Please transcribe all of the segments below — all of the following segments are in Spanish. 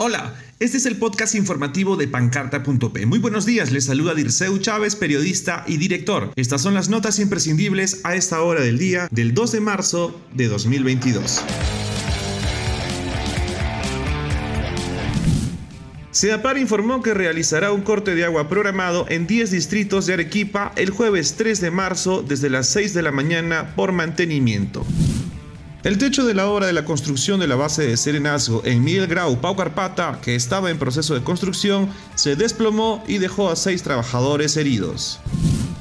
Hola, este es el podcast informativo de pancarta.p. Muy buenos días, les saluda Dirceu Chávez, periodista y director. Estas son las notas imprescindibles a esta hora del día del 2 de marzo de 2022. CEDAPAR informó que realizará un corte de agua programado en 10 distritos de Arequipa el jueves 3 de marzo desde las 6 de la mañana por mantenimiento. El techo de la obra de la construcción de la base de Serenazgo en Miguel Grau, Pau Carpata, que estaba en proceso de construcción, se desplomó y dejó a seis trabajadores heridos.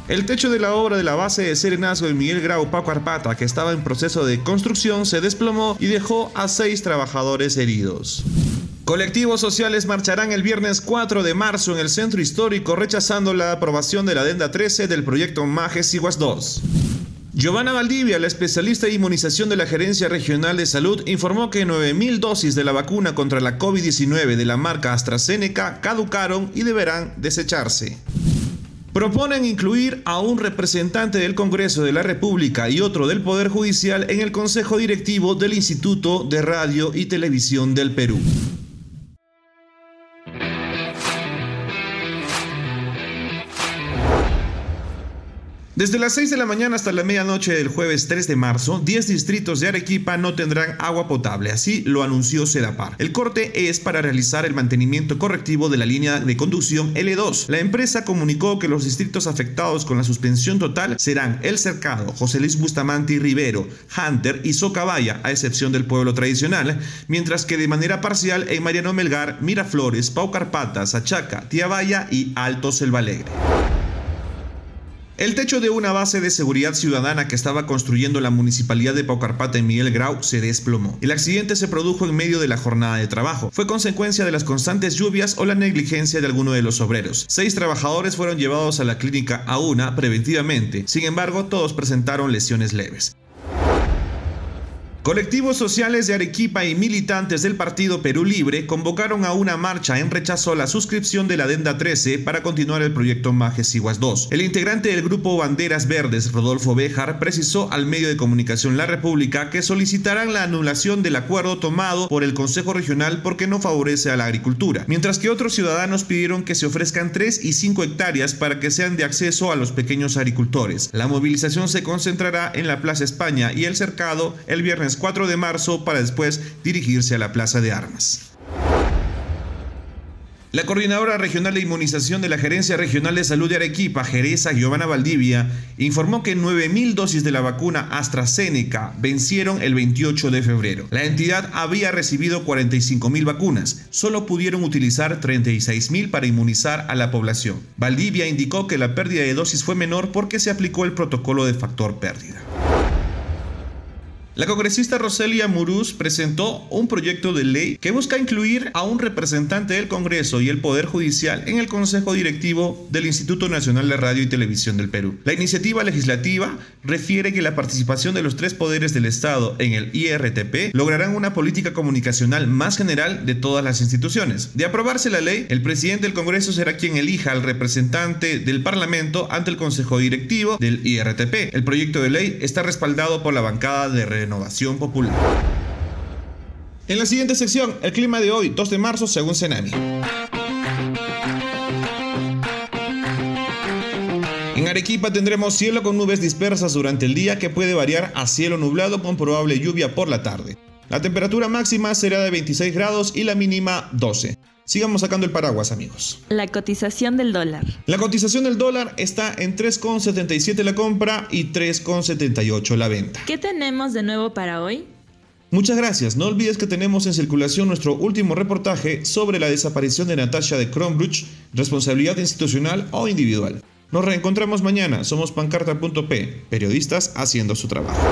El techo de la obra de la base de Serenazgo en Miguel Grau, Pau Carpata, que estaba en proceso de construcción, se desplomó y dejó a seis trabajadores heridos. Colectivos sociales marcharán el viernes 4 de marzo en el centro histórico rechazando la aprobación de la adenda 13 del proyecto Majes Iguas 2. Giovanna Valdivia, la especialista de inmunización de la Gerencia Regional de Salud, informó que 9.000 dosis de la vacuna contra la COVID-19 de la marca AstraZeneca caducaron y deberán desecharse. Proponen incluir a un representante del Congreso de la República y otro del Poder Judicial en el Consejo Directivo del Instituto de Radio y Televisión del Perú. Desde las 6 de la mañana hasta la medianoche del jueves 3 de marzo, 10 distritos de Arequipa no tendrán agua potable, así lo anunció Sedapar. El corte es para realizar el mantenimiento correctivo de la línea de conducción L2. La empresa comunicó que los distritos afectados con la suspensión total serán El Cercado, José Luis Bustamante Rivero, Hunter y Socabaya, a excepción del pueblo tradicional, mientras que de manera parcial en Mariano Melgar, Miraflores, Pau Carpata, Sachaca, Tiabaya y Alto Selvalegre. El techo de una base de seguridad ciudadana que estaba construyendo la municipalidad de Paucarpata en Miguel Grau se desplomó. El accidente se produjo en medio de la jornada de trabajo. Fue consecuencia de las constantes lluvias o la negligencia de alguno de los obreros. Seis trabajadores fueron llevados a la clínica a una preventivamente. Sin embargo, todos presentaron lesiones leves. Colectivos sociales de Arequipa y militantes del Partido Perú Libre convocaron a una marcha en rechazo a la suscripción de la Adenda 13 para continuar el proyecto Majes Iguas 2. El integrante del grupo Banderas Verdes, Rodolfo Bejar, precisó al medio de comunicación La República que solicitarán la anulación del acuerdo tomado por el Consejo Regional porque no favorece a la agricultura, mientras que otros ciudadanos pidieron que se ofrezcan 3 y 5 hectáreas para que sean de acceso a los pequeños agricultores. La movilización se concentrará en la Plaza España y el cercado el viernes 4 de marzo para después dirigirse a la Plaza de Armas. La coordinadora regional de inmunización de la Gerencia Regional de Salud de Arequipa, Jereza Giovanna Valdivia, informó que 9.000 dosis de la vacuna AstraZeneca vencieron el 28 de febrero. La entidad había recibido 45.000 vacunas, solo pudieron utilizar 36.000 para inmunizar a la población. Valdivia indicó que la pérdida de dosis fue menor porque se aplicó el protocolo de factor pérdida. La congresista Roselia Muruz presentó un proyecto de ley que busca incluir a un representante del Congreso y el Poder Judicial en el Consejo Directivo del Instituto Nacional de Radio y Televisión del Perú. La iniciativa legislativa refiere que la participación de los tres poderes del Estado en el IRTP lograrán una política comunicacional más general de todas las instituciones. De aprobarse la ley, el presidente del Congreso será quien elija al representante del Parlamento ante el Consejo Directivo del IRTP. El proyecto de ley está respaldado por la bancada de Renovación Popular. En la siguiente sección, el clima de hoy, 2 de marzo, según Cenami. En Arequipa tendremos cielo con nubes dispersas durante el día que puede variar a cielo nublado con probable lluvia por la tarde. La temperatura máxima será de 26 grados y la mínima 12. Sigamos sacando el paraguas, amigos. La cotización del dólar. La cotización del dólar está en 3,77 la compra y 3,78 la venta. ¿Qué tenemos de nuevo para hoy? Muchas gracias. No olvides que tenemos en circulación nuestro último reportaje sobre la desaparición de Natasha de Kronbruch, responsabilidad institucional o individual. Nos reencontramos mañana. Somos pancarta.p, periodistas haciendo su trabajo.